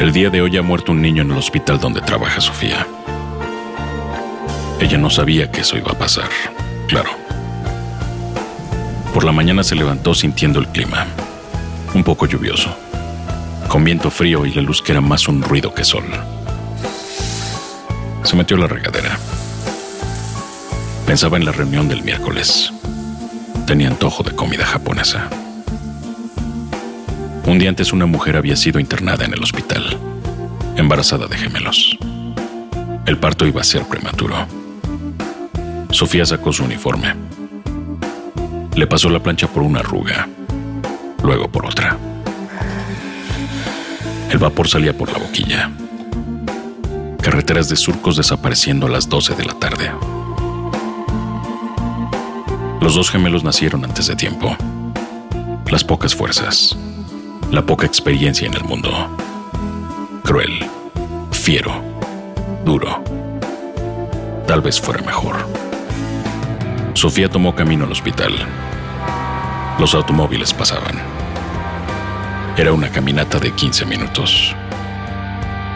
El día de hoy ha muerto un niño en el hospital donde trabaja Sofía. Ella no sabía que eso iba a pasar, claro. Por la mañana se levantó sintiendo el clima, un poco lluvioso, con viento frío y la luz que era más un ruido que sol. Se metió a la regadera. Pensaba en la reunión del miércoles. Tenía antojo de comida japonesa. Un día antes una mujer había sido internada en el hospital, embarazada de gemelos. El parto iba a ser prematuro. Sofía sacó su uniforme. Le pasó la plancha por una arruga, luego por otra. El vapor salía por la boquilla. Carreteras de surcos desapareciendo a las 12 de la tarde. Los dos gemelos nacieron antes de tiempo. Las pocas fuerzas, la poca experiencia en el mundo. Cruel, fiero, duro. Tal vez fuera mejor. Sofía tomó camino al hospital. Los automóviles pasaban. Era una caminata de 15 minutos.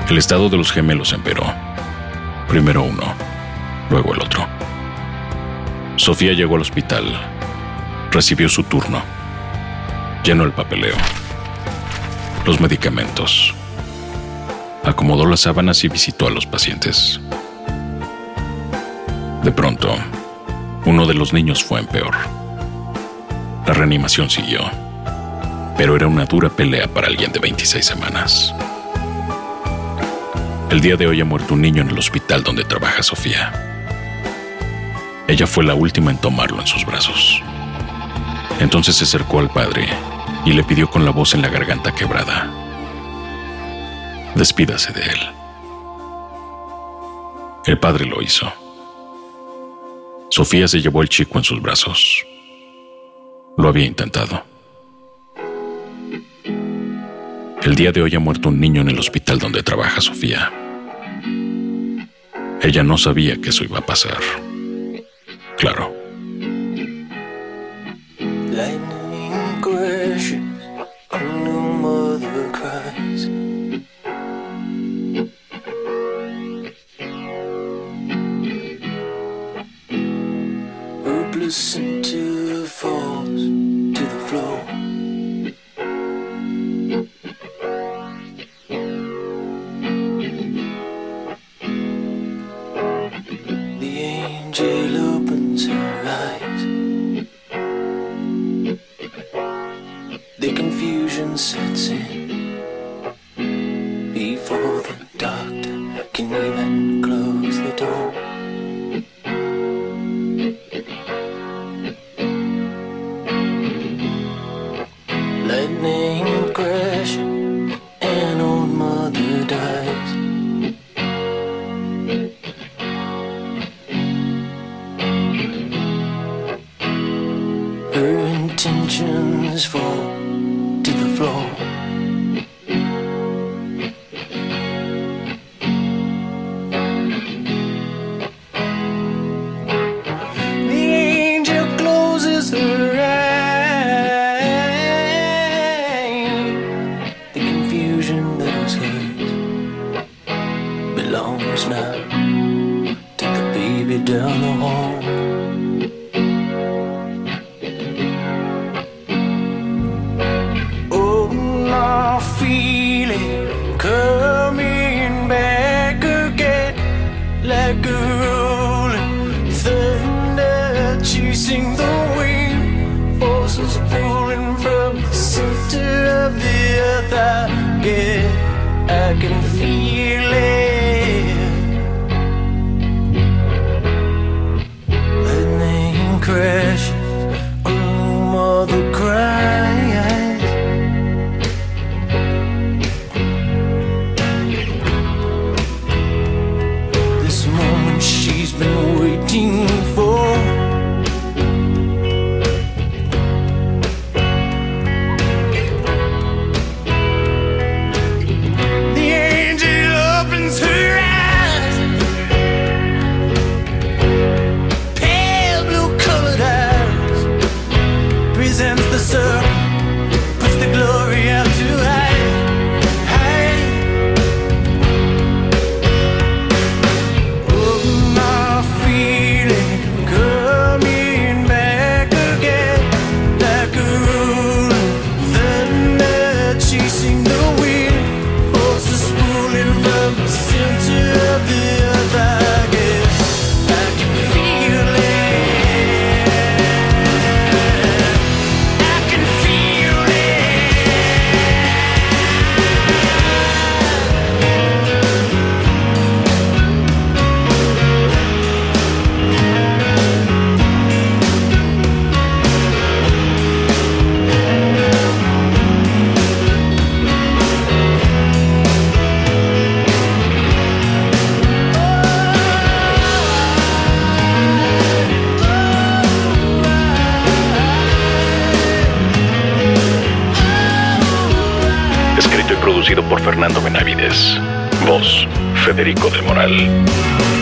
El estado de los gemelos empeoró. Primero uno, luego el otro. Sofía llegó al hospital. Recibió su turno. Llenó el papeleo. Los medicamentos. Acomodó las sábanas y visitó a los pacientes. De pronto, uno de los niños fue en peor. La reanimación siguió, pero era una dura pelea para alguien de 26 semanas. El día de hoy ha muerto un niño en el hospital donde trabaja Sofía. Ella fue la última en tomarlo en sus brazos. Entonces se acercó al padre y le pidió con la voz en la garganta quebrada, despídase de él. El padre lo hizo. Sofía se llevó al chico en sus brazos. Lo había intentado. El día de hoy ha muerto un niño en el hospital donde trabaja Sofía. Ella no sabía que eso iba a pasar. Claro. Hopeless until it falls to the floor. The angel opens her eyes. The confusion sets in Lightning crashing, and old mother dies. Her intentions fall every the this producido por Fernando Benavides. Voz, Federico del Moral.